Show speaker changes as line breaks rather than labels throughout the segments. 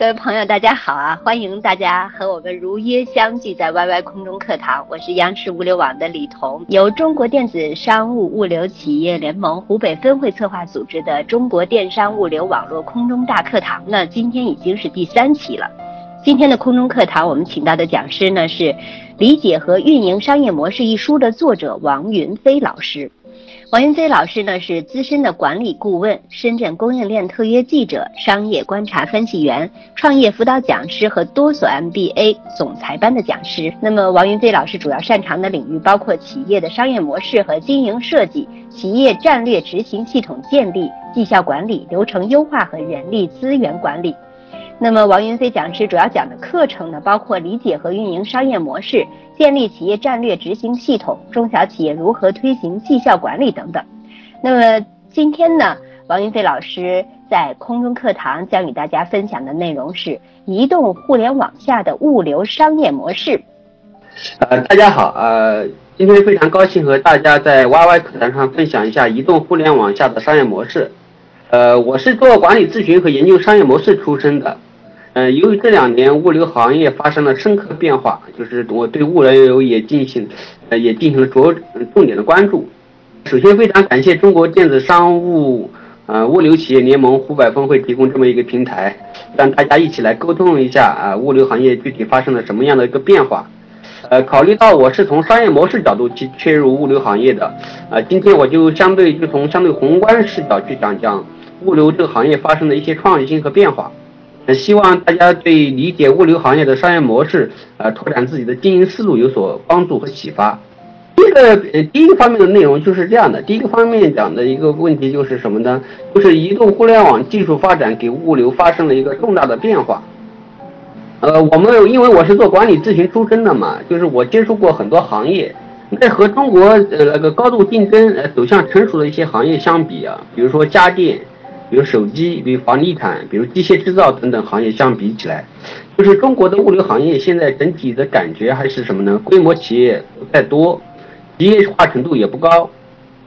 各位朋友，大家好啊！欢迎大家和我们如约相聚在 YY 空中课堂。我是央视物流网的李彤，由中国电子商务物流企业联盟湖北分会策划组织的中国电商物流网络空中大课堂呢，今天已经是第三期了。今天的空中课堂，我们请到的讲师呢是《理解和运营商业模式》一书的作者王云飞老师。王云飞老师呢是资深的管理顾问、深圳供应链特约记者、商业观察分析员、创业辅导讲师和多所 MBA 总裁班的讲师。那么，王云飞老师主要擅长的领域包括企业的商业模式和经营设计、企业战略执行系统建立、绩效管理、流程优化和人力资源管理。那么，王云飞讲师主要讲的课程呢，包括理解和运营商业模式。建立企业战略执行系统，中小企业如何推行绩效管理等等。那么今天呢，王云飞老师在空中课堂将与大家分享的内容是移动互联网下的物流商业模式。
呃，大家好，呃，今天非常高兴和大家在 YY 课堂上分享一下移动互联网下的商业模式。呃，我是做管理咨询和研究商业模式出身的。嗯，由于这两年物流行业发生了深刻变化，就是我对物流也进行，呃，也进行了着重点的关注。首先，非常感谢中国电子商务呃物流企业联盟湖北分会提供这么一个平台，让大家一起来沟通一下啊，物流行业具体发生了什么样的一个变化。呃，考虑到我是从商业模式角度去切入物流行业的，啊，今天我就相对就从相对宏观视角去讲讲物流这个行业发生的一些创新和变化。希望大家对理解物流行业的商业模式，呃，拓展自己的经营思路有所帮助和启发。第一个，呃，第一个方面的内容就是这样的。第一个方面讲的一个问题就是什么呢？就是移动互联网技术发展给物流发生了一个重大的变化。呃，我们因为我是做管理咨询出身的嘛，就是我接触过很多行业，那和中国呃那个高度竞争、呃走向成熟的一些行业相比啊，比如说家电。比如手机，比如房地产，比如机械制造等等行业相比起来，就是中国的物流行业现在整体的感觉还是什么呢？规模企业不太多，职业化程度也不高，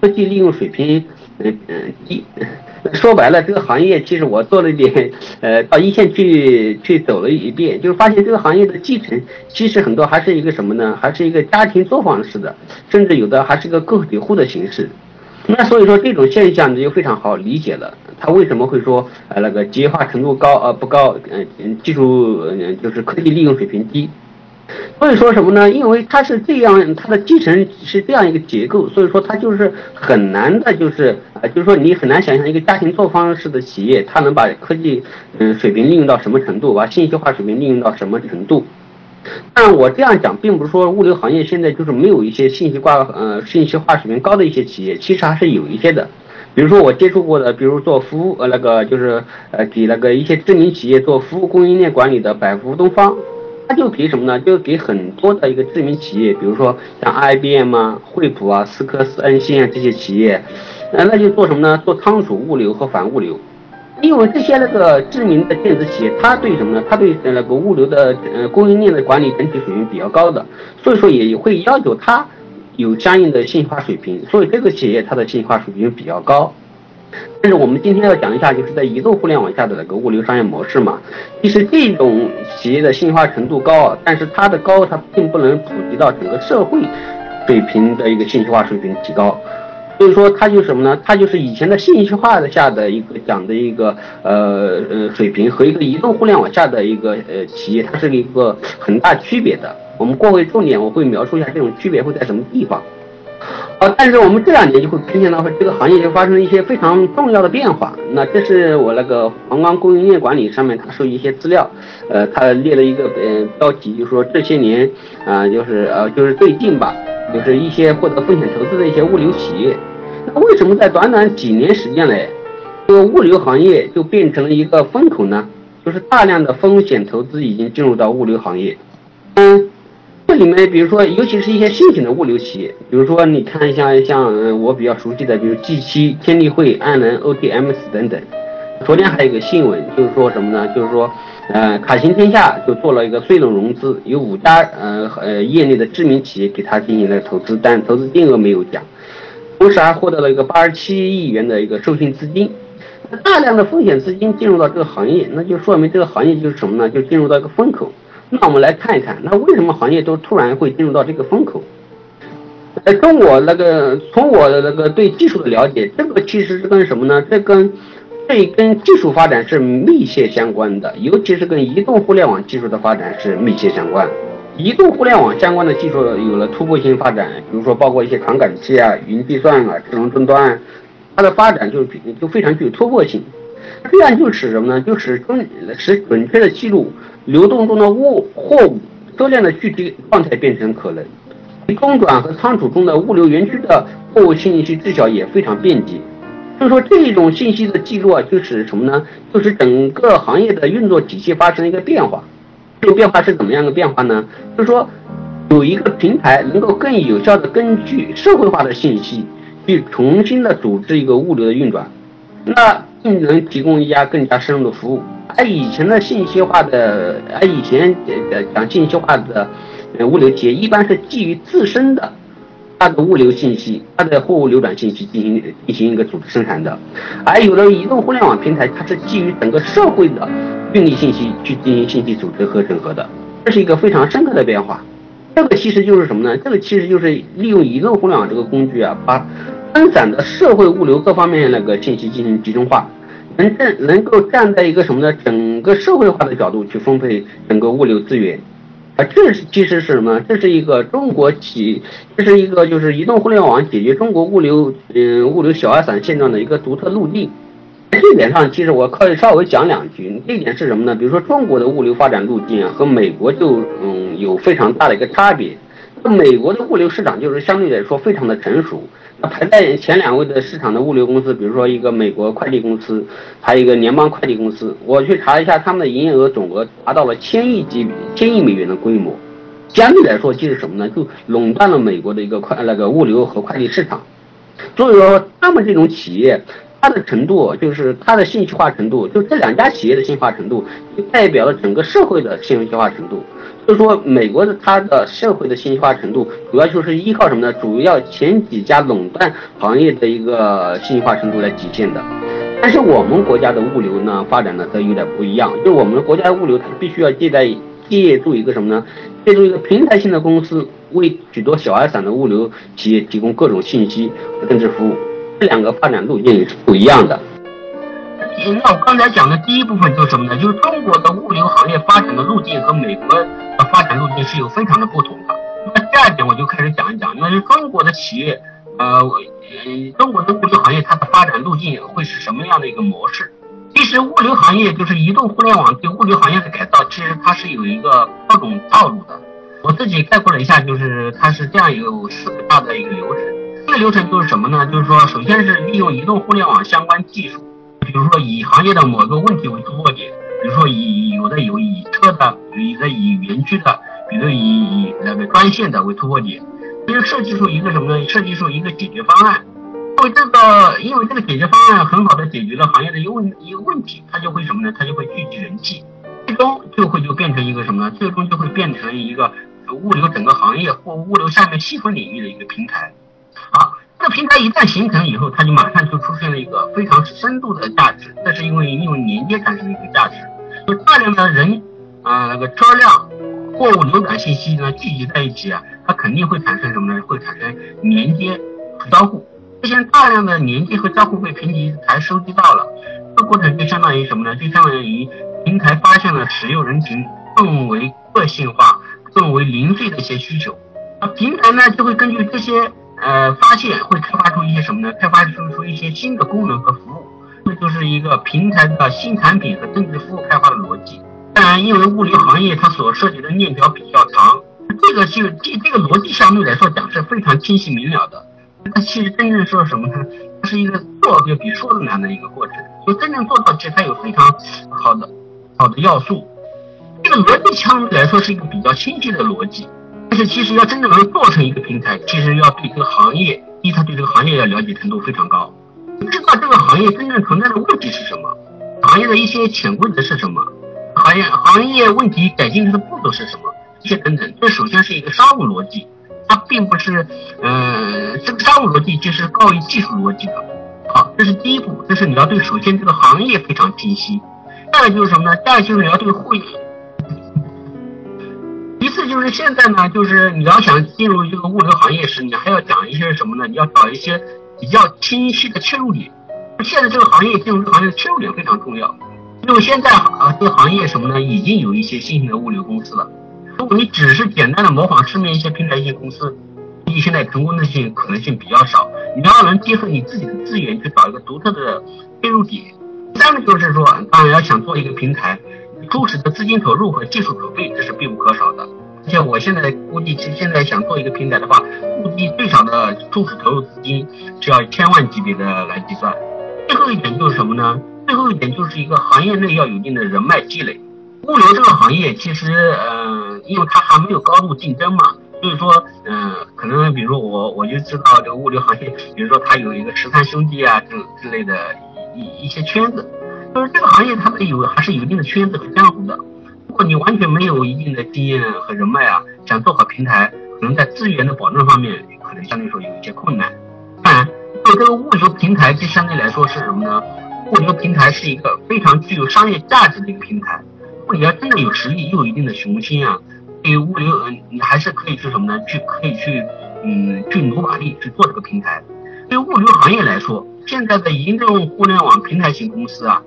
科技利用水平嗯嗯低。说白了，这个行业其实我做了一点，呃，到一线去去走了一遍，就是发现这个行业的继承其实很多还是一个什么呢？还是一个家庭作坊式的，甚至有的还是一个个体户的形式。那所以说这种现象呢就非常好理解了。他为什么会说呃那个机械化程度高呃不高嗯嗯技术嗯就是科技利用水平低，所以说什么呢？因为它是这样，它的继承是这样一个结构，所以说它就是很难的，就是啊就是说你很难想象一个家庭作坊式的企业，它能把科技嗯水平利用到什么程度，把信息化水平利用到什么程度。但我这样讲，并不是说物流行业现在就是没有一些信息化呃信息化水平高的一些企业，其实还是有一些的。比如说我接触过的，比如做服务呃那个就是呃给那个一些知名企业做服务供应链管理的百福东方，他就给什么呢？就给很多的一个知名企业，比如说像 IBM 啊、惠普啊、斯科斯、恩信啊这些企业，呃那就做什么呢？做仓储物流和反物流。因为这些那个知名的电子企业，它对什么呢？它对那个物流的呃供应链的管理整体水平比较高的，所以说也会要求它。有相应的信息化水平，所以这个企业它的信息化水平比较高。但是我们今天要讲一下，就是在移动互联网下的那个物流商业模式嘛。其实这种企业的信息化程度高，但是它的高它并不能普及到整个社会水平的一个信息化水平提高。所以说它就是什么呢？它就是以前的信息化的下的一个讲的一个呃呃水平和一个移动互联网下的一个呃企业，它是一个很大区别的。我们过会重点，我会描述一下这种区别会在什么地方。啊，但是我们这两年就会发现到这个行业就发生了一些非常重要的变化。那这是我那个皇冠供应链管理上面它收集一些资料，呃，他列了一个呃标题，就是说这些年啊，就是呃就是最近吧，就是一些获得风险投资的一些物流企业。那为什么在短短几年时间内，这个物流行业就变成了一个风口呢？就是大量的风险投资已经进入到物流行业。嗯。这里面，比如说，尤其是一些新型的物流企业，比如说，你看像像我比较熟悉的，比如 G7、天地汇、安能、OTMS 等等。昨天还有一个新闻，就是说什么呢？就是说，呃，卡行天下就做了一个税轮融资，有五家呃呃业内的知名企业给他进行了投资，但投资金额没有讲。同时还获得了一个八十七亿元的一个授信资金。大量的风险资金进入到这个行业，那就说明这个行业就是什么呢？就进入到一个风口。那我们来看一看，那为什么行业都突然会进入到这个风口？呃，跟我那个从我的那个对技术的了解，这个其实是跟什么呢？这跟这跟技术发展是密切相关的，尤其是跟移动互联网技术的发展是密切相关。移动互联网相关的技术有了突破性发展，比如说包括一些传感器啊、云计算啊、智能终端，它的发展就就非常具有突破性。这样就使什么呢？就使准使准确的记录。流动中的物货物车辆的具体状态变成可能，中转和仓储中的物流园区的货物信息知晓也非常便捷。就是说这种信息的记录啊，就是什么呢？就是整个行业的运作体系发生了一个变化。这个变化是怎么样的变化呢？就是说有一个平台能够更有效的根据社会化的信息去重新的组织一个物流的运转，那并能提供一家更加深入的服务。而以前的信息化的，而以前呃讲信息化的物流企业，一般是基于自身的它的物流信息、它的货物流转信息进行进行一个组织生产的，而有的移动互联网平台，它是基于整个社会的运力信息去进行信息组织和整合的，这是一个非常深刻的变化。这个其实就是什么呢？这个其实就是利用移动互联网这个工具啊，把分散的社会物流各方面那个信息进行集中化。能站能够站在一个什么呢？整个社会化的角度去分配整个物流资源，啊，这是其实是什么？这是一个中国企，这是一个就是移动互联网解决中国物流嗯物流小而散现状的一个独特路径。这点上，其实我可以稍微讲两句。这一点是什么呢？比如说中国的物流发展路径啊，和美国就嗯有非常大的一个差别。美国的物流市场就是相对来说非常的成熟。排在前两位的市场的物流公司，比如说一个美国快递公司，还有一个联邦快递公司。我去查一下，他们的营业额总额达到了千亿级、千亿美元的规模。相对来说，就是什么呢？就垄断了美国的一个快那个物流和快递市场。所以说，他们这种企业，它的程度就是它的信息化程度，就这两家企业的信息化程度，就代表了整个社会的信息化程度。就是说，美国的它的社会的信息化程度，主要就是依靠什么呢？主要前几家垄断行业的一个信息化程度来体现的。但是我们国家的物流呢，发展呢则有点不一样。就是我们国家的物流，它必须要借在借助一个什么呢？借助一个平台性的公司，为许多小而散的物流企业提供各种信息和增值服务。这两个发展路径是不一样的。
那我刚才讲的第一部分就是什么呢？就是中国的物流行业发展的路径和美国的发展路径是有非常的不同的。那第二点我就开始讲一讲，那是中国的企业，呃，中国的物流行业它的发展路径会是什么样的一个模式？其实物流行业就是移动互联网对物流行业的改造，其实它是有一个各种套路的。我自己概括了一下，就是它是这样有四个大的一个流程。这个流程就是什么呢？就是说，首先是利用移动互联网相关技术。比如说以行业的某个问题为突破点，比如说以有的有以车的，有的以园区的，比如以以那个专线的为突破点，就设计出一个什么呢？设计出一个解决方案。因为这个，因为这个解决方案很好的解决了行业的一个问一个问题，它就会什么呢？它就会聚集人气，最终就会就变成一个什么呢？最终就会变成一个物流整个行业或物流下面细分领域的一个平台。这个平台一旦形成以后，它就马上就出现了一个非常深度的价值，这是因为因为连接产生的一个价值，就大量的人啊那个车辆货物流转信息呢聚集在一起啊，它肯定会产生什么呢？会产生连接和交互。这些大量的连接和交互被平台收集到了，这个过程就相当于什么呢？就相当于平台发现了使用人群更为个性化、更为零碎的一些需求，那平台呢就会根据这些。
呃发现会开发出一些什么呢？开发出出一些新的功能和服务，这就是一个平台的新产品和增值服务开发的逻辑。当然，因为物流行业它所涉及的链条比较长，这个就这这个逻辑相对来说讲是非常清晰明了的。它其实真正说什么呢？它是一个做就比说的难的一个过程。就真正做到，其实它有非常好的好的要素。这个逻辑相对来说是一个比较清晰的逻辑，但是其实要真正能做成一个平台，其实要对这个行业，第一他对这个行业要了解程度非常高，知道这个行业真正存在的问题是什么，行业的一些潜规则是什么。行业行业问题改进的步骤是什么？这些等等，这首先是一个商务逻辑，它并不是，呃，这个商务逻辑就是高于技术逻辑的。好，这是第一步，这是你要对首先这个行业非常清晰。第二就是什么呢？第二就是你要对会，次就是现在呢，就是你要想进入这个物流行业时，你还要讲一些什么呢？你要找一些比较清晰的切入点。现在这个行业进入这个行业的切入点非常重要。因为现在啊，这个行业什么呢？已经有一些新型的物流公司了。如果你只是简单的模仿市面一些平台一些公司，你现在成功的性可能性比较少。你要能结合你自己的资源去找一个独特的切入点。第三个就是说，当然要想做一个平台，初始的资金投入和技术储备这是必不可少的。而且我现在估计，现在想做一个平台的话，估计最少的初始投入资金是要千万级别的来计算。最后一点就是什么呢？最后一点就是一个行业内要有一定的人脉积累。物流这个行业其实，呃，因为它还没有高度竞争嘛，所以说，嗯，可能比如说我我就知道这个物流行业，比如说它有一个十三兄弟啊，这之类的一一些圈子，就是这个行业它的有还是有一定的圈子和江湖的。如果你完全没有一定的经验和人脉啊，想做好平台，可能在资源的保证方面，可能相对来说有一些困难。当然，对这个物流平台，就相对来说是什么呢？物流平台是一个非常具有商业价值的一个平台。如果你要真的有实力，又有一定的雄心啊，对于物流，嗯，你还是可以去什么呢？去可以去，嗯，去努把力去做这个平台。对物流行业来说，现在的移动互联网平台型公司啊，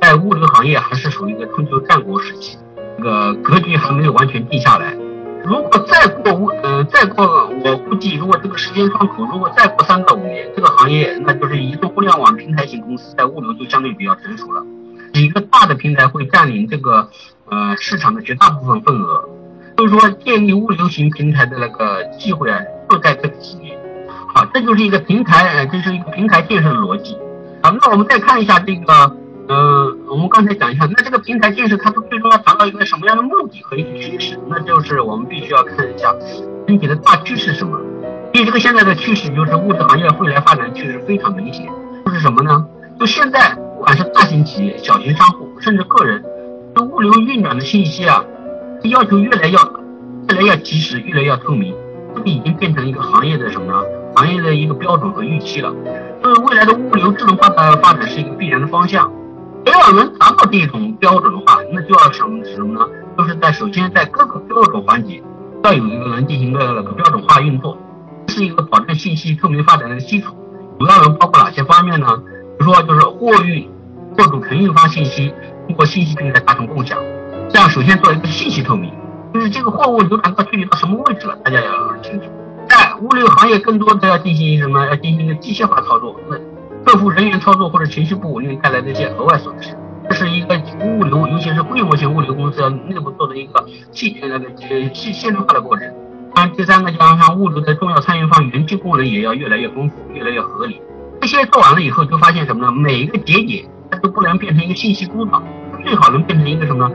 在物流行业还是属于一个春秋战国时期，个格局还没有完全定下来。如果再过五，呃，再过，我估计，如果这个时间窗口，如果再过三到五年，这个行业，那就是移动互联网平台型公司在物流就相对比较成熟了。几个大的平台会占领这个，呃，市场的绝大部分份额。所以说，建立物流型平台的那个机会啊，就在这几年。好，这就是一个平台，呃，这是一个平台建设的逻辑。好，那我们再看一下这个。呃，我们刚才讲一下，那这个平台建设它最终要达到一个什么样的目的和一个趋势？那就是我们必须要看一下整体的大趋势是什么。因为这个现在的趋势就是物流行业未来发展趋势非常明显，就是什么呢？就现在不管是大型企业、小型商户，甚至个人，对物流运转的信息啊，要求越来越越来越及时，越来越透明，这个已经变成一个行业的什么呢？行业的一个标准和预期了。所以未来的物流智能化的发展是一个必然的方向。要能达到这种标准的话，那就要什么什么呢？就是在首先在各个标准环节要有一个能进行个那个标准化运作，是一个保证信息透明发展的基础。主要能包括哪些方面呢？比如说就是货运、货主承运方信息通过信息平台达成共享，这样首先做一个信息透明，就是这个货物流转到具体到什么位置了，大家要清楚。在物流行业更多的要进行什么？要进行一个机械化操作。那客服人员操作或者情绪不稳定带来的一些额外损失，这是一个物流，尤其是规模型物流公司内部做的一个细那个呃细线路化的过程。当然，第三个加上物流的重要参与方园区功能也要越来越丰富，越来越合理。这些做完了以后，就发现什么呢？每一个节点它都不能变成一个信息孤岛，最好能变成一个什么呢？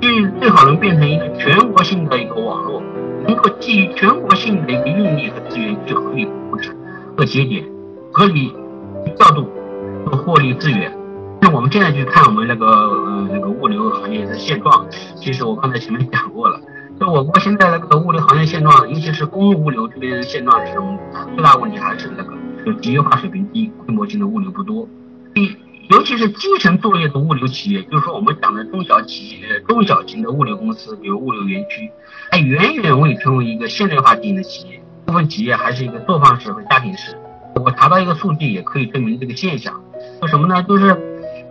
最最好能变成一个全国性的一个网络，能够基于全国性的一个运力和资源去合理布置各节点，合理。调度和获利资源。那我们现在去看我们那个呃那个物流行业的现状，其实我刚才前面讲过了。就我国现在那个物流行业现状，尤其是公路物流这边的现状是什么？最大问题还是那个就集约化水平低，规模性的物流不多。第，尤其是基层作业的物流企业，就是说我们讲的中小企业、中小型的物流公司，比如物流园区，还远远未成为一个现代化经营的企业。部分企业还是一个作坊式和家庭式。我查到一个数据，也可以证明这个现象。说什么呢？就是，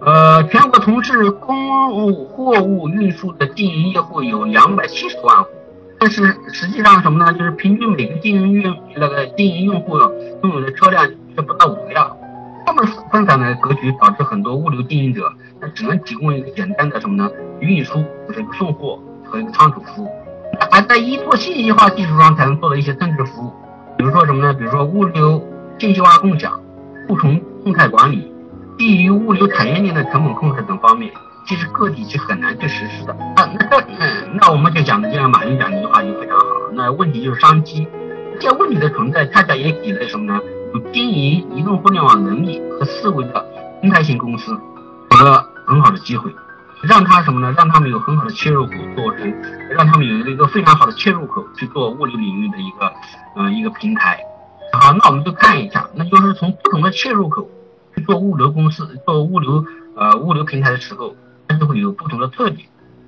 呃，全国从事公务货物运输的经营业户有两百七十万户，但是实际上什么呢？就是平均每个经营用那个经营用户拥有的车辆却不到五辆。这么分散的格局导致很多物流经营者，他只能提供一个简单的什么呢？运输就是一个送货和一个仓储服务，还在依托信息化技术上才能做的一些增值服务，比如说什么呢？比如说物流信息化共享、物从动态管理、基于物流产业链的成本控制等方面，其实个体是很难去实施的啊。那，那我们就讲的就像马云讲的一句话就非常好，那问题就是商机，这些问题的存在，恰恰也给了什么呢？有经营移动互联网能力和思维的平台型公司有了很好的机会，让他什么呢？让他们有很好的切入口做成，让他们有一个非常好的切入口去做物流领域的一个呃一个平台。好，那我们就看一下，那就是从不同的切入口去做物流公司、做物流呃物流平台的时候，它就会有不同的特点。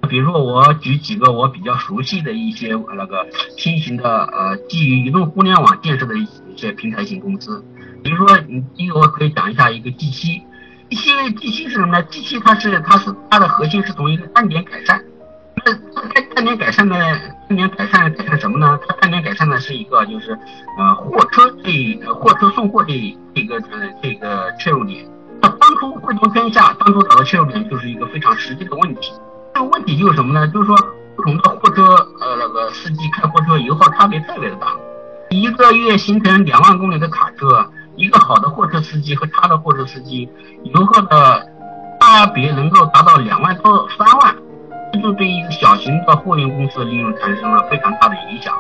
比如说，我举几个我比较熟悉的一些那个新型的呃基于移动互联网建设的一些平台型公司。比如说，你第一个我可以讲一下一个 G 七，G 七 G 七是什么呢？G 七它是它是它的核心是从一个单点改善。那它单点改善呢？单点改善改善什么呢？它单点改善的是一个就是呃货车这货车送货这这个呃这个切入点。那当初汇通天下当初找的切入点就是一个非常实际的问题。这个问题就是什么呢？就是说，不同的货车，呃，那个司机开货车油耗差别特别的大，一个月行程两万公里的卡车，一个好的货车司机和差的货车司机，油耗的差别能够达到两万到三万，这就对一个小型的货运公司的利润产生了非常大的影响。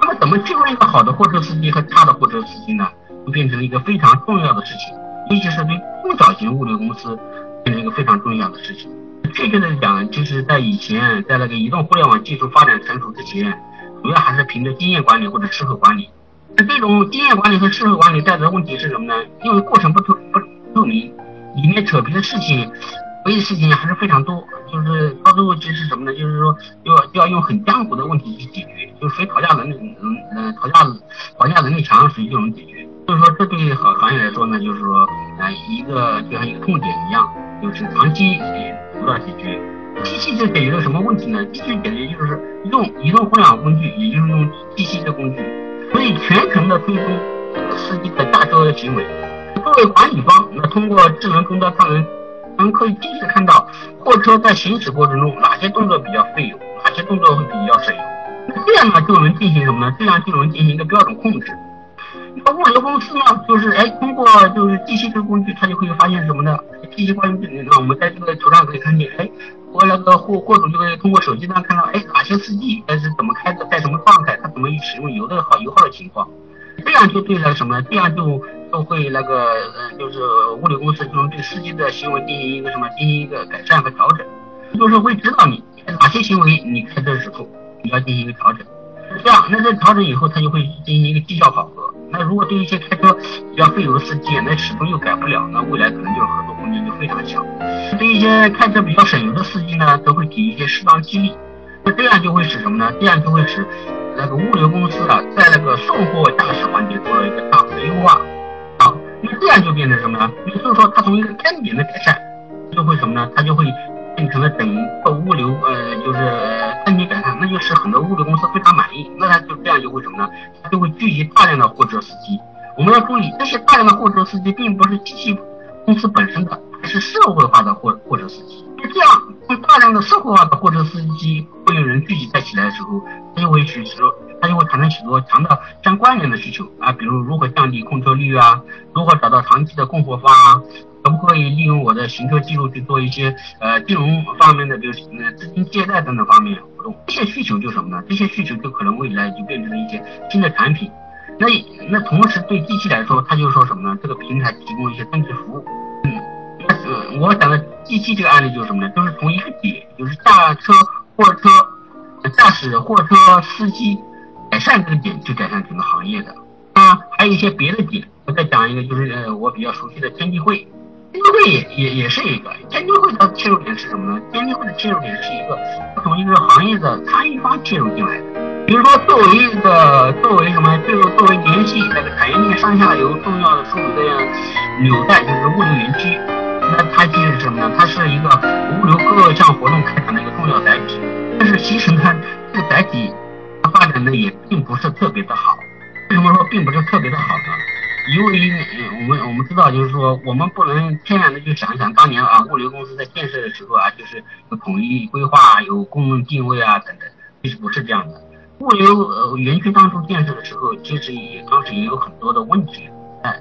那么，怎么定位一个好的货车司机和差的货车司机呢？就变成了一个非常重要的事情，尤其是对中小型物流公司，变成一个非常重要的事情。确切的讲，就是在以前，在那个移动互联网技术发展成熟之前，主要还是凭着经验管理或者事后管理。那这种经验管理和事后管理带来的问题是什么呢？因为过程不透不透明，里面扯皮的事情、所以事情还是非常多。就是到最后就是什么呢？就是说要要用很江湖的问题去解决，就谁讨价能力能嗯讨价讨价能力强，谁就能解决。所以说这对行行业来说呢，就是说呃一个就像一个痛点一样，就是长期。得到解决，机器就解决了什么问题呢？机器解决就是用移动互联网工具，也就是用机器的工具，可以全程的追踪司机的驾车的行为。作为管理方，那通过智能终端，他们我们可以及时看到货车在行驶过程中哪些动作比较费油，哪些动作会比较省油。那这样呢，就能进行什么呢？这样就能进行一个标准控制。那物流公司呢，就是哎，通过就是机器这个工具，它就会发现什么呢？机器关于那我们在这个图上可以看见，哎，我那个货货主就可以通过手机上看到，哎，哪些司机哎是怎么开的，在什么状态，他怎么使用油的好油耗的情况，这样就对了什么？这样就都会那个呃，就是物流公司就能对司机的行为进行一个什么，进行一个改善和调整，就是会知道你哪些行为你开车的时候你要进行一个调整。这样，那这调整以后，他就会进行一个绩效考核。那如果对一些开车比较费油的司机，那始终又改不了，那未来可能就是合作空间就非常小。对一些开车比较省油的司机呢，都会给一些适当激励。那这样就会使什么呢？这样就会使那个物流公司啊，在那个送货驾驶环节做了一个大幅的优化。那这样就变成什么呢？也就是说，它从一个单点的改善，就会什么呢？它就会。变成了整个物流，呃，就是单体改善，那就使很多物流公司非常满意。那他就这样就会什么呢？它就会聚集大量的货车司机。我们要注意，这些大量的货车司机并不是机器公司本身的，而是社会化的货货车司机。那这样，大量的社会化的货车司机会有人聚集在起来的时候，他就会许多，它就会产生许多强的相关联的需求啊，比如如何降低控车率啊，如何找到长期的供货方啊。可不可以利用我的行车记录去做一些呃金融方面的，比如呃资金借贷等等方面活动？这些需求就什么呢？这些需求就可能未来就变成了一些新的产品。那那同时对机器来说，它就说什么呢？这个平台提供一些增值服务。嗯，我讲的机器这个案例就是什么呢？就是从一个点，就是驾车货车驾驶货车司机改善这个点，去改善整个行业的。啊，还有一些别的点，我再讲一个，就是呃我比较熟悉的天地会。天地会也也也是一个天地会，它的切入点是什么呢？天地会的切入点是一个从一个行业的参与方切入进来的。比如说，作为一个作为什么，就作为联系那个产业链上下游重要的枢纽的纽带，就是物流园区。那它其实是什么呢？它是一个物流各项活动开展的一个重要载体。但是其实呢，这个载体它发展的也并不是特别的好。为什么说并不是特别的好呢？因为我们我们知道，就是说我们不能天然的去想想当年啊，物流公司在建设的时候啊，就是有统一规划、有功能定位啊等等，其实不是这样的。物流园区当初建设的时候，其实也当时也有很多的问题。哎，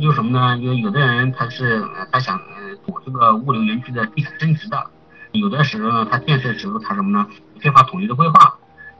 就什么呢？有有的人他是他想躲这个物流园区的地产增值的，有的时候呢，他建设的时候他什么呢？缺乏统一的规划。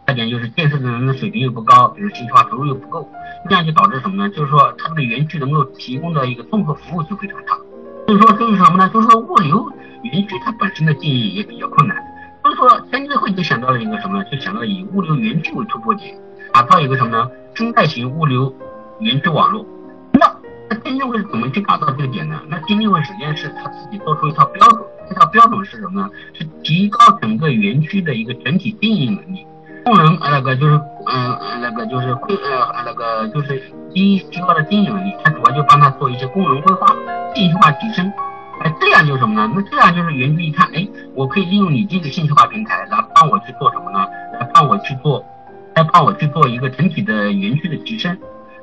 再点就是建设的人的水平又不高，比如信息化投入又不够，这样就导致什么呢？就是说它这个园区能够提供的一个综合服务就非常差。所以说这是什么呢？就是说物流园区它本身的经营也比较困难。所以说天津会就想到了一个什么呢？就想到了以物流园区为突破点，打造一个什么呢？生态型物流园区网络。那那天津会怎么去打造这个点呢？那天津会首先是他自己做出一套标准，这套标准是什么呢？是提高整个园区的一个整体经营能力。功能那个就是嗯那个就是规呃那个就是一提高了经营能力，它主要就帮他做一些功能规划、信息化提升，哎这样就是什么呢？那这样就是园区一看，哎我可以利用你这个信息化平台来帮我去做什么呢？来帮我去做，来帮我去做一个整体的园区的提升。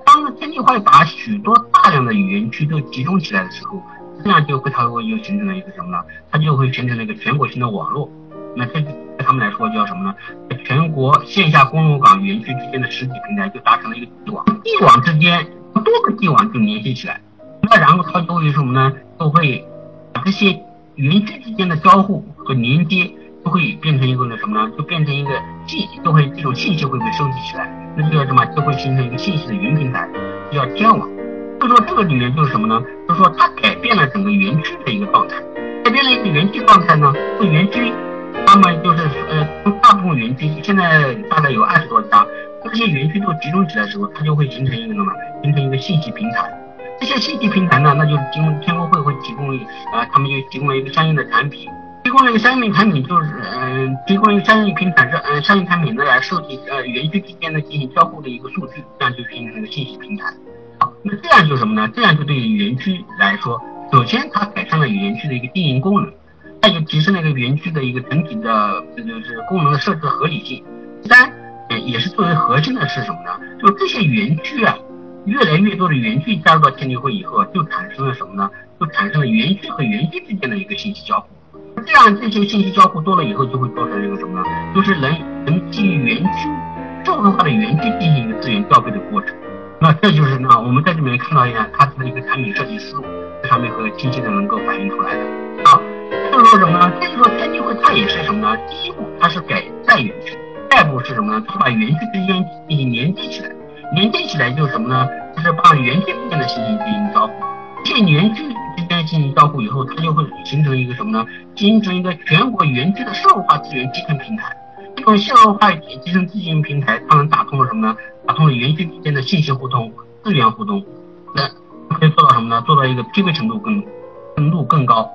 当天地会把许多大量的园区都集中起来的时候，这样就会它会又形成了一个什么呢？它就会形成了一个全国性的网络。那这他们来说叫什么呢？全国线下公路港园区之间的实体平台就达成了一个地网，地网之间多个地网就联系起来，那然后它就会什么呢？就会把这些园区之间的交互和连接就会变成一个那什么呢？就变成一个信，就会这种信息会被收集起来，那就叫什么？就会形成一个信息的云平台，叫天网。就说这个里面就是什么呢？就是说它改变了整个园区的一个状态，改变了一个园区状态呢，这园区。那么就是呃，大部分园区现在大概有二十多家，这些园区都集中起来的时候，它就会形成一个什么？形成一个信息平台。这些信息平台呢，那就经天工会会提供，呃，他们就提供了一个相应的产品，提供了一个相应的产品，就是嗯，提供一个相应平台，是嗯，相应产品呢来收集呃园区之间的进行交互的一个数据，这样就形成一个信息平台。好，那这样就什么呢？这样就对于园区来说，首先它改善了园区的一个经营功能。它就提升了一个园区的一个整体的，这就是功能的设置合理性。三，也是作为核心的是什么呢？就这些园区啊，越来越多的园区加入到天地会以后，就产生了什么呢？就产生了园区和园区之间的一个信息交互。这样这些信息交互多了以后，就会造成一个什么呢？就是能能基于园区社会化的园区进行一个资源调配的过程。那这就是呢，我们在这里面看到一下它的一个产品设计思路，这上面和清晰的能够反映出来的啊。就是说什么呢？这就说天地会它也是什么呢？第一步它是改善园区，第二步是什么呢？它把园区之间进行连接起来，连接起来就是什么呢？就是把园区之间的信息进行交互。这园区之间进行交互以后，它就会形成一个什么呢？形成一个全国园区的社会化资源集成平台。这种社会化集成资源平台，它能打通了什么呢？打通了园区之间的信息互通、资源互动，那可以做到什么呢？做到一个匹配程度更程度更高。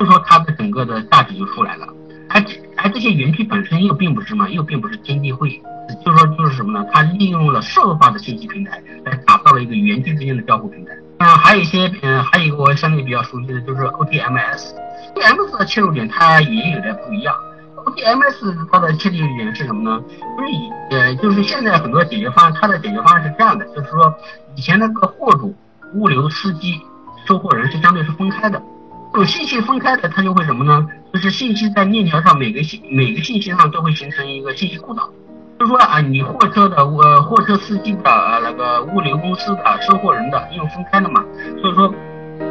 就说它的整个的价值就出来了，而而这些园区本身又并不是什么，又并不是天地会，就说就是什么呢？它利用了社会化的信息平台来打造了一个园区之间的交互平台。嗯，还有一些嗯，还有一个我相对比较熟悉的就是 OTMS，OTMS 的切入点它也有点不一样。OTMS 它的切入点是什么呢？就是以呃，就是现在很多解决方案，它的解决方案是这样的，就是说以前那个货主、物流司机、收货人是相对是分开的。这种信息分开的，它就会什么呢？就是信息在链条上，每个信每个信息上都会形成一个信息孤岛。就说啊，你货车的呃货车司机的那个物流公司的收货人的，因为分开了嘛，所以说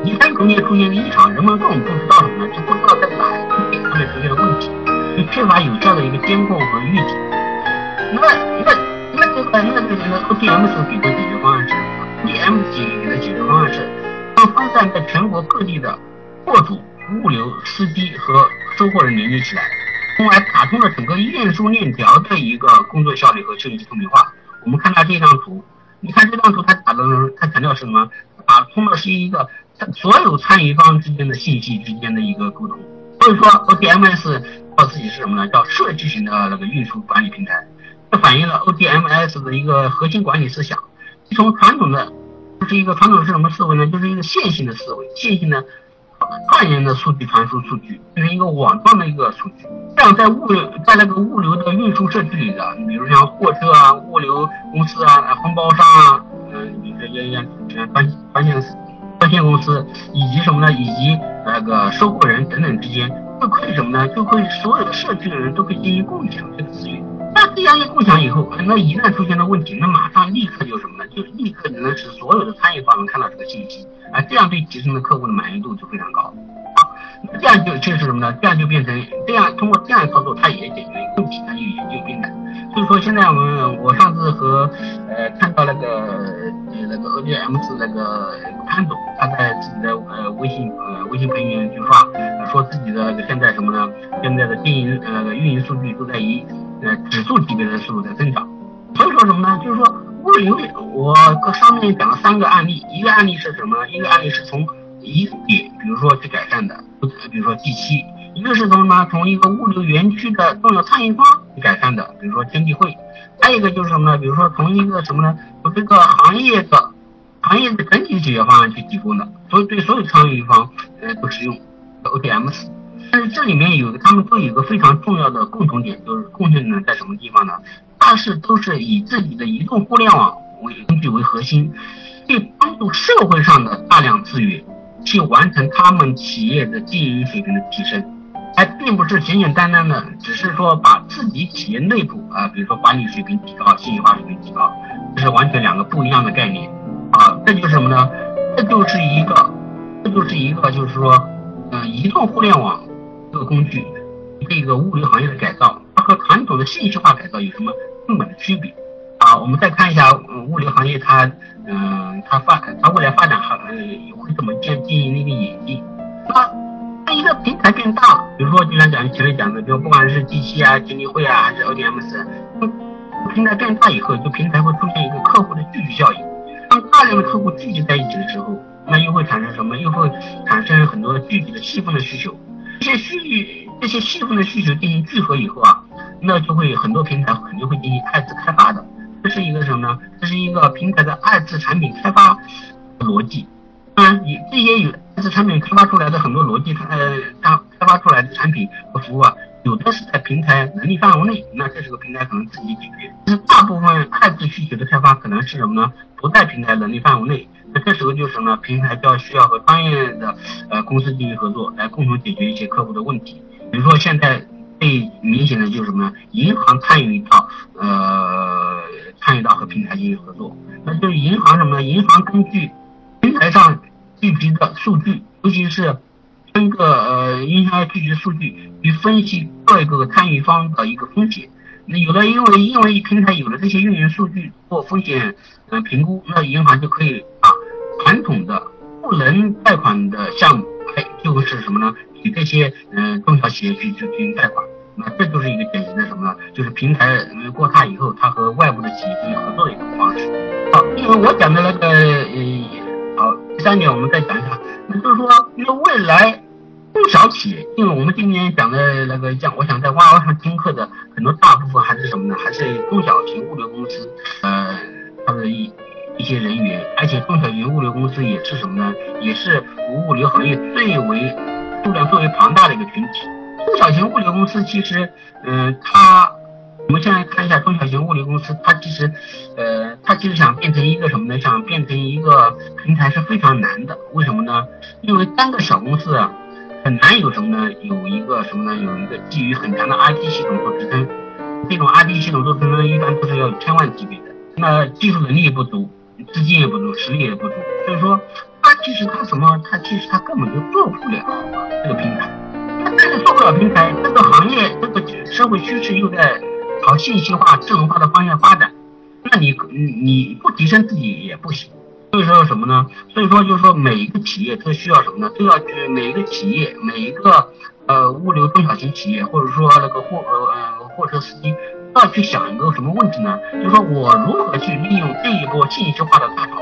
一旦中间出现异常，人们根本不知道什么呢？就不知道在哪一个点上面出现了问题，就缺乏有效的一个监控和预警。那那那这个那这个 OTMS 给的解决方案是什么？OTMS 给的解决方案是将分散在全国各地的。货主、物流司机和收货人连接起来，从而打通了整个运输链条的一个工作效率和信息透明化。我们看到这张图，你看这张图，它打的，它强调是什么？打通的是一个所有参与方之间的信息之间的一个沟通。所以说，ODMS 叫自己是什么呢？叫设计型的那个运输管理平台。这反映了 ODMS 的一个核心管理思想。从传统的，就是一个传统是什么思维呢？就是一个线性的思维，线性的。串联的数据传输数据，变成一个网状的一个数据。这样在物流在那个物流的运输设计里的，比如像货车啊、物流公司啊、分包商啊，嗯，比如说像像关关键关线公司，以及什么呢？以及那个收货人等等之间，就可以什么呢？就可以所有的社区的人都可以进行共享这个资源。那这样一共享以后，那一旦出现了问题，那马上立刻就什么？就立刻能使所有的参与方能看到这个信息，啊，这样对提升的客户的满意度就非常高。那这样就就是什么呢？这样就变成这样，通过这样操作，它也解决问题，它就也就变得。所以说现在我们我上次和呃看到那个呃那个 ODMs 那个潘总，他在自己的呃微信呃微信朋友圈就刷，说自己的现在什么呢？现在的经营呃运营数据都在以呃指数级别的速度在增长。所以说什么呢？就是说物流，我上面讲了三个案例，一个案例是什么？一个案例是从一点，比如说去改善的，比如说第七。一个是从什么？从一个物流园区的重要参与方去改善的，比如说天地会；还有一个就是什么呢？比如说从一个什么呢？从这个行业的行业的整体解决方案去提供的，所以对所有参与方呃都适用 OTMs。但是这里面有他们都有一个非常重要的共同点，就是贡献呢在什么地方呢？它是都是以自己的移动互联网为工具为核心，去帮助社会上的大量资源去完成他们企业的经营水平的提升。而并不是简简单单的，只是说把自己企业内部啊，比如说管理水平提高、信息化水平提高，这是完全两个不一样的概念啊。这就是什么呢？这就是一个，这就是一个，就是说，嗯，移动互联网这个工具，这个物流行业的改造，它和传统的信息化改造有什么根本的区别啊？我们再看一下物流行业，它，嗯，它发，它未来发展还会怎么进进行一个演进？那。一个平台变大了，比如说就像讲前面讲的，就不管是机器啊、经理会啊，还是 ODMs，平台变大以后，就平台会出现一个客户的聚集效应。当大量的客户聚集在一起的时候，那又会产生什么？又会产生很多具体的细分的需求。这些需这些细分的需求进行聚合以后啊，那就会很多平台肯定会进行二次开发的。这是一个什么呢？这是一个平台的二次产品开发逻辑。当然，你这些有。二次产品开发出来的很多逻辑，它呃，它开发出来的产品和服务啊，有的是在平台能力范围内，那这是个平台可能自己解决。但是大部分二次需求的开发可能是什么呢？不在平台能力范围内，那这时候就是什么呢？平台就要需要和专业的呃公司进行合作，来共同解决一些客户的问题。比如说现在最明显的就是什么呢？银行参与到呃参与到和平台进行合作，那就是银行什么呢？银行根据平台上。聚集的数据，尤其是通过呃银行聚集数据去分析各个参与方的一个风险。那有的因为因为平台有了这些运营数据做风险呃评估，那银行就可以把传统的不能贷款的项目，哎，就是什么呢？给这些嗯中小企业去去进行贷款。那这就是一个典型的什么呢？就是平台过大以后，它和外部的企业进行合作的一种方式。好，因为我讲的那个呃。第三点我们再讲一下，那就是说，因为未来中小企业，因为我们今年讲的那个讲，我想在哇哇上听课的很多大部分还是什么呢？还是中小型物流公司，呃，它的一一些人员，而且中小型物流公司也是什么呢？也是物流行业最为数量最为庞大的一个群体。中小型物流公司其实，嗯，它。我们现在看一下中小型物流公司，它其实，呃，它其实想变成一个什么呢？想变成一个平台是非常难的。为什么呢？因为单个小公司啊，很难有什么呢？有一个什么呢？有一个基于很强的 IT 系统做支撑。这种 IT 系统做支撑一般都是要千万级别的，那技术能力也不足，资金也不足，实力也不足。所以说，它其实它什么？它其实它根本就做不了这个平台。它但是做不了平台，这个行业这个社会趋势又在。朝信息化、智能化的方向发展，那你你不提升自己也不行。所以说什么呢？所以说就是说每一个企业都需要什么呢？都要去每一个企业、每一个呃物流中小型企业，或者说那个货呃货车司机，都要去想一个什么问题呢？就是说我如何去利用这一波信息化的大潮，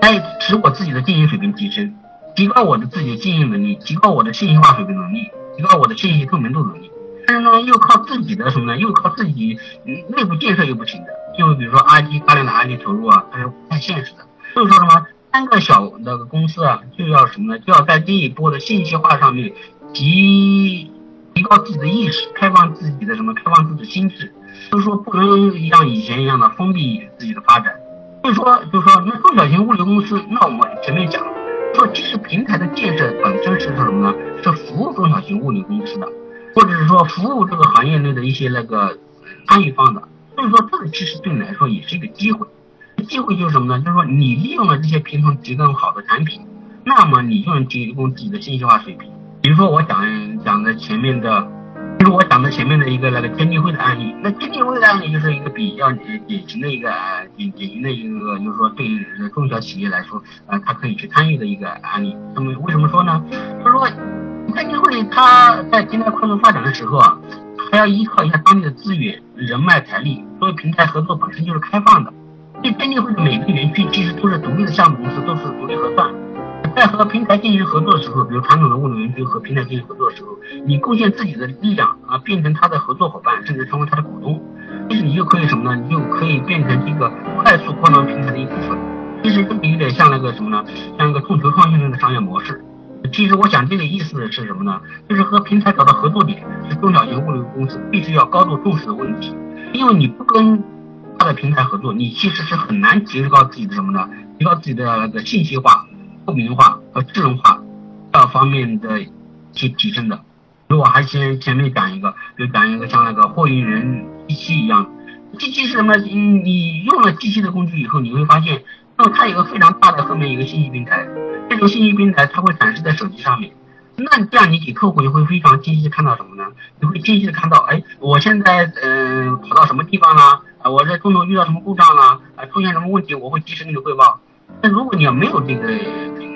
来使我自己的经营水平提升，提高我的自己经营能力，提高我的信息化水平能力，提高我的信息透明度能力。但是呢，又靠自己的什么呢？又靠自己内部建设又不行的，就比如说阿基大量的 IT 投入啊，它是不太现实的。所以说什么，三个小的公司啊，就要什么呢？就要在这一波的信息化上面提提高自己的意识，开放自己的什么？开放自己的心智，就是说不能像以前一样的封闭自己的发展。所以说，就是说，那中小型物流公司，那我们前面讲了，说其实平台的建设本身是什么呢？是服务中小型物流公司的，或者是说服务这个行业内的一些那个参与方的。所以说，这个其实对你来说也是一个机会。机会就是什么呢？就是说，你利用了这些平台提供好的产品，那么你就能提供自己的信息化水平。比如说，我讲讲的前面的，就是我讲的前面的一个那个天地会的案例。那天地会的案例就是一个比较典型的一个典典型的一个，就是说对中小企业来说，呃，它可以去参与的一个案例。那么为什么说呢？就是说，天地会它在平台快速发展的时候啊，还要依靠一下当地的资源、人脉、财力。作为平台合作本身就是开放的。这天地会的每个园区其实都是独立的项目公司，都是独立核算。在和平台进行合作的时候，比如传统的物流园区和平台进行合作的时候，你贡献自己的力量啊，变成他的合作伙伴，甚至成为他的股东，其实你就可以什么呢？你就可以变成这个快速扩张平台的一部分。其实这个有点像那个什么呢？像一个众筹创新的商业模式。其实我讲这个意思是什么呢？就是和平台找到合作点，是中小型物流公司必须要高度重视的问题，因为你不跟。大的平台合作，你其实是很难提高自己的什么呢？提高自己的那个信息化、透明化和智能化各方面的去提升的。如果还先前面讲一个，就讲一个像那个货运人机器一样，机器是什么？你用了机器的工具以后，你会发现，那么它有个非常大的后面一个信息平台，这种信息平台它会展示在手机上面。那这样你给客户就会非常清晰的看到什么呢？你会清晰的看到，哎，我现在嗯跑到什么地方了？啊，我在中途遇到什么故障了？啊，出现什么问题，我会及时给你汇报。那如果你要没有这个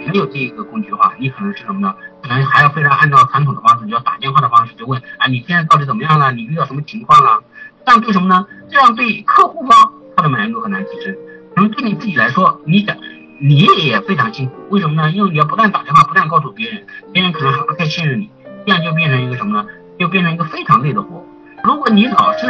没有这个工具的话，你可能是什么呢？可能还要非常按照传统的方式，要打电话的方式就问，啊，你现在到底怎么样了？你遇到什么情况了？这样对什么呢？这样对客户方他的满意度很难提升。可能对你自己来说，你想。你也非常辛苦，为什么呢？因为你要不断打电话，不断告诉别人，别人可能还不太信任你，这样就变成一个什么呢？就变成一个非常累的活。如果你老是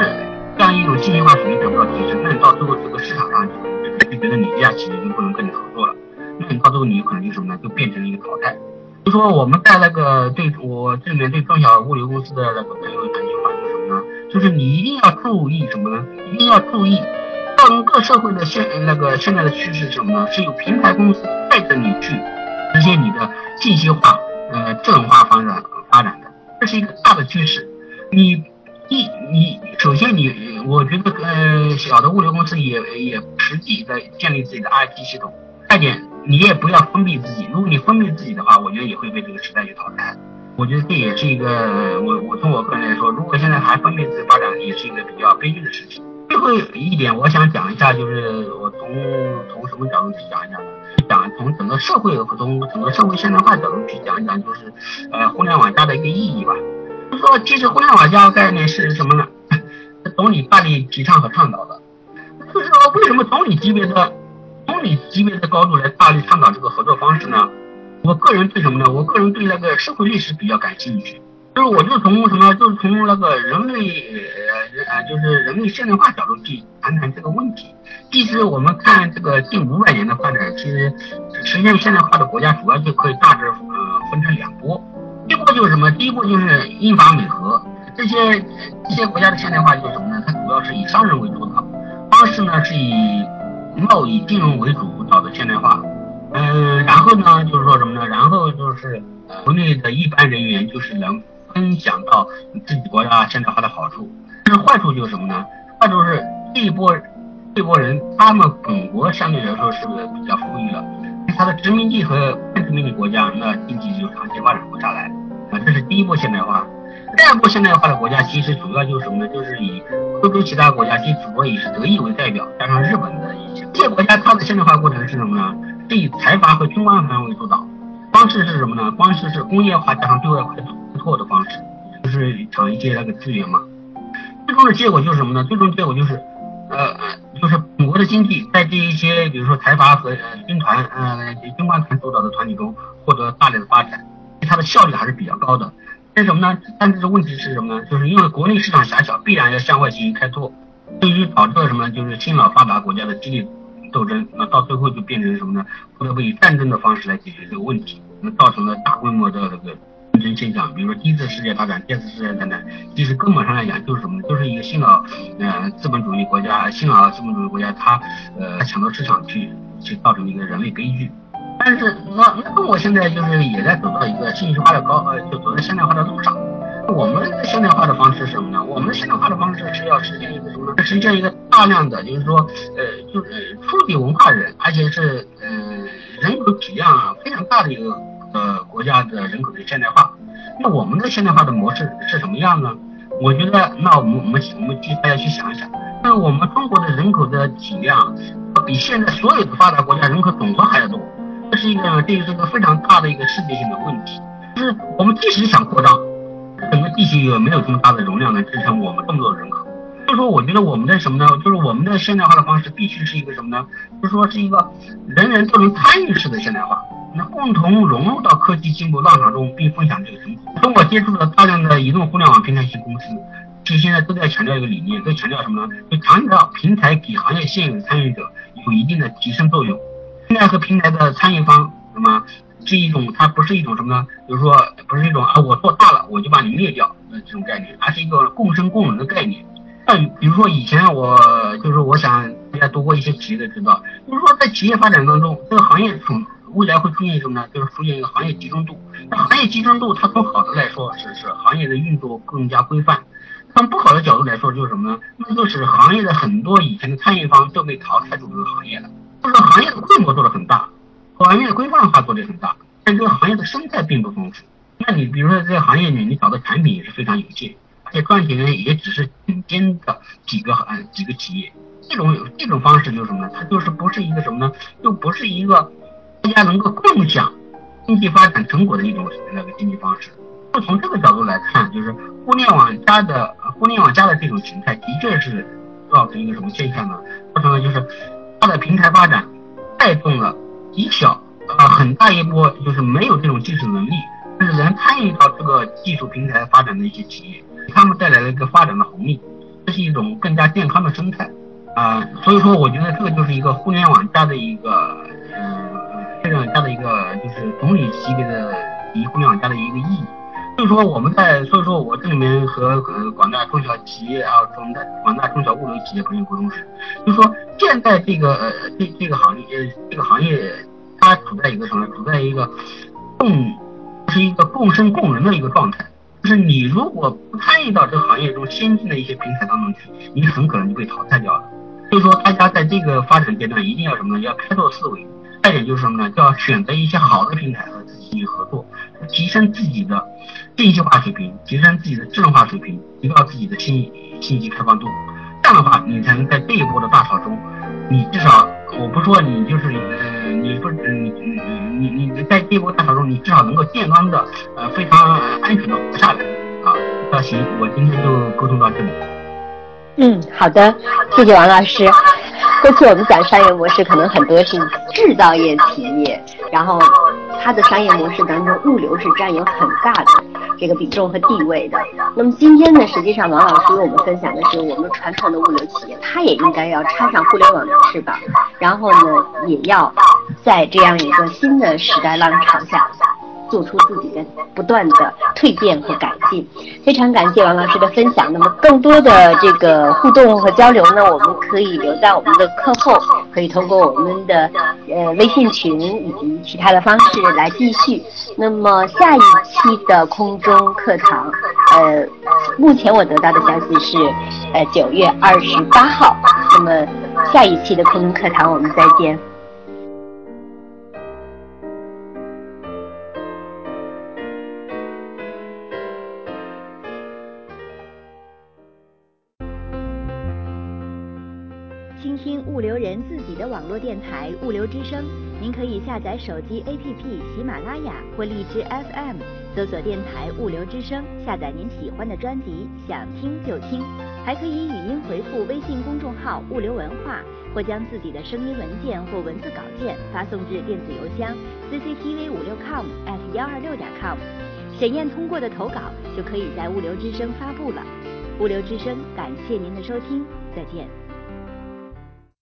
这样一种信息化水平得不到提升，那你到最后这个市场上就就觉得你这家企业就不能跟你合作了，那你到最后你可能就什么呢？就变成了一个淘汰。就说我们在那个对我这里面对中小物流公司的那个朋友讲一句话，就是什么呢？就是你一定要注意什么呢？一定要注意。整个社会的现那个现在的趋势是什么呢？是有平台公司带着你去实现你的信息化、呃智能化发展发展的，这是一个大的趋势。你一你首先你我觉得呃小的物流公司也也实际在建立自己的 IT 系统。二点，你也不要封闭自己。如果你封闭自己的话，我觉得也会被这个时代去淘汰。我觉得这也是一个我我从我个人来说，如果现在还封闭自己发展，也是一个比较悲剧的事情。最后一点，我想讲一下，就是我从从什么角度去讲一讲呢？讲从整个社会和从整个社会现代化角度去讲一讲，就是呃互联网加的一个意义吧。就说其实互联网加概念是什么呢？总理大力提倡和倡导的。就是说为什么总理级别的总理级别的高度来大力倡导这个合作方式呢？我个人对什么呢？我个人对那个社会历史比较感兴趣。就是我就从什么，就是从那个人类人呃，就是人类现代化角度去谈谈这个问题。其实我们看这个近五百年的发展，其实实现现代化的国家主要就可以大致呃分成两波。第一波就是什么？第一波就是英法美荷这些这些国家的现代化就是什么呢？它主要是以商人为主导，方式呢是以贸易金融为主导的现代化。嗯，然后呢就是说什么呢？然后就是国内的一般人员就是能。分享到自己国家现代化的好处，但是坏处就是什么呢？坏处是这一波这波人，他们本国相对来说是比较富裕了，他的殖民地和半殖民地国家，那经济就长期发展不下来。啊，这是第一波现代化。第二波现代化的国家，其实主要就是什么呢？就是以欧洲其他国家，其实主要以是德意为代表，加上日本的一些这些国家，它的现代化过程是什么呢？是以财阀和军官方为主导，方式是什么呢？方式是工业化加上对外快速。错的方式，就是抢一些那个资源嘛。最终的结果就是什么呢？最终结果就是，呃，就是本国的经济在这一些，比如说财阀和呃军团，呃，军官团主导的团体中获得大量的发展，它的效率还是比较高的。但是什么呢？但是问题是什么呢？就是因为国内市场狭小，必然要向外进行开拓，对于导致了什么？就是新老发达国家的激烈斗争，那到最后就变成什么呢？不得不以战争的方式来解决这个问题，那造成了大规模的这个真现象。比如说第一次世界大战、第二次世界大战，其实根本上来讲就是什么？呢？就是一个新老呃资本主义国家、新老资本主义国家，它呃抢夺市场去去造成一个人类悲剧。但是那那中国现在就是也在走到一个信息化的高呃，就走在现代化的路上。我们的现代化的方式是什么呢？我们的现代化的方式是要实现一个什么呢？实现一个大量的，就是说，呃，就是初级文化人，而且是呃人口体量非常大的一个呃国家的人口的现代化。那我们的现代化的模式是什么样呢？我觉得，那我们我们我们去大家去想一想，那我们中国的人口的体量比现在所有的发达国家人口总和还要多，这是一个这是个非常大的一个世界性的问题。就是我们即使想扩张。整个地区也没有这么大的容量来支撑我们这么多人口，所以说我觉得我们的什么呢？就是我们的现代化的方式必须是一个什么呢？就是说是一个人人都能参与式的现代化，那共同融入到科技进步浪潮中，并分享这个成果。通过接触了大量的移动互联网平台型公司，其实现在都在强调一个理念，都强调什么呢？就强调平台给行业现有的参与者有一定的提升作用，平台和平台的参与方，那么。是一种，它不是一种什么呢？就是说，不是一种啊，我做大了我就把你灭掉的这种概念，而是一个共生共荣的概念。像比如说以前我就是我想大家读过一些企业的知道，就是说在企业发展当中，这个行业从未来会出现什么呢？就是出现一个行业集中度。那行业集中度，它从好的来说是是行业的运作更加规范；从不好的角度来说就是什么呢？那就是行业的很多以前的参与方都被淘汰出这个行业了，就是行业的规模做得很大。行业的规范化做的很大，但这个行业的生态并不丰富。那你比如说在行业里，你找的产品也是非常有限，而且赚钱也只是顶尖的几个呃几个企业。这种这种方式就是什么呢？它就是不是一个什么呢？又不是一个大家能够共享经济发展成果的一种那个经济方式。就从这个角度来看，就是互联网加的互联网加的这种形态，的确是造成一个什么现象呢？造成了就是它的平台发展带动了。极小呃很大一波就是没有这种技术能力，但是能参与到这个技术平台发展的一些企业，他们带来了一个发展的红利，这是一种更加健康的生态啊。所以说，我觉得这个就是一个互联网加的一个，是总理级别的以互联网加的一个意义。所以说我们在，所以说我这里面和呃广大中小企业啊，广大广大中小物流企业朋友沟通时，就是说现在这个呃这这个行业这个行业它处在一个什么？处在一个共是一个共生共荣的一个状态。就是你如果不参与到这个行业中先进的一些平台当中去，你很可能就被淘汰掉了。所以说大家在这个发展阶段一定要什么呢？要开拓思维。再一点就是什么呢？就要选择一些好的平台和自己合作，提升自己的信息化水平，提升自己的智能化水平，提高自己的信信息开放度。这样的话，你才能在这一波的大潮中，你至少我不说你就是呃，你不你你你你在这一波大潮中，你至少能够健康的呃非常安全的活下来啊。那行，我今天就沟通到这里。
嗯，好的，谢谢王老师。过去我们讲商业模式，可能很多是制造业企业，然后它的商业模式当中，物流是占有很大的这个比重和地位的。那么今天呢，实际上王老师跟我们分享的是，我们传统的物流企业，它也应该要插上互联网的翅膀，然后呢，也要在这样一个新的时代浪潮下。做出自己的不断的蜕变和改进，非常感谢王老师的分享。那么更多的这个互动和交流呢，我们可以留在我们的课后，可以通过我们的呃微信群以及其他的方式来继续。那么下一期的空中课堂，呃，目前我得到的消息是，呃九月二十八号。那么下一期的空中课堂我们再见。
网络电台物流之声，您可以下载手机 APP 喜马拉雅或荔枝 FM，搜索电台物流之声，下载您喜欢的专辑，想听就听。还可以语音回复微信公众号物流文化，或将自己的声音文件或文字稿件发送至电子邮箱 cctv 五六 com at 幺二六点 com，审验通过的投稿就可以在物流之声发布了。物流之声，感谢您的收听，再见。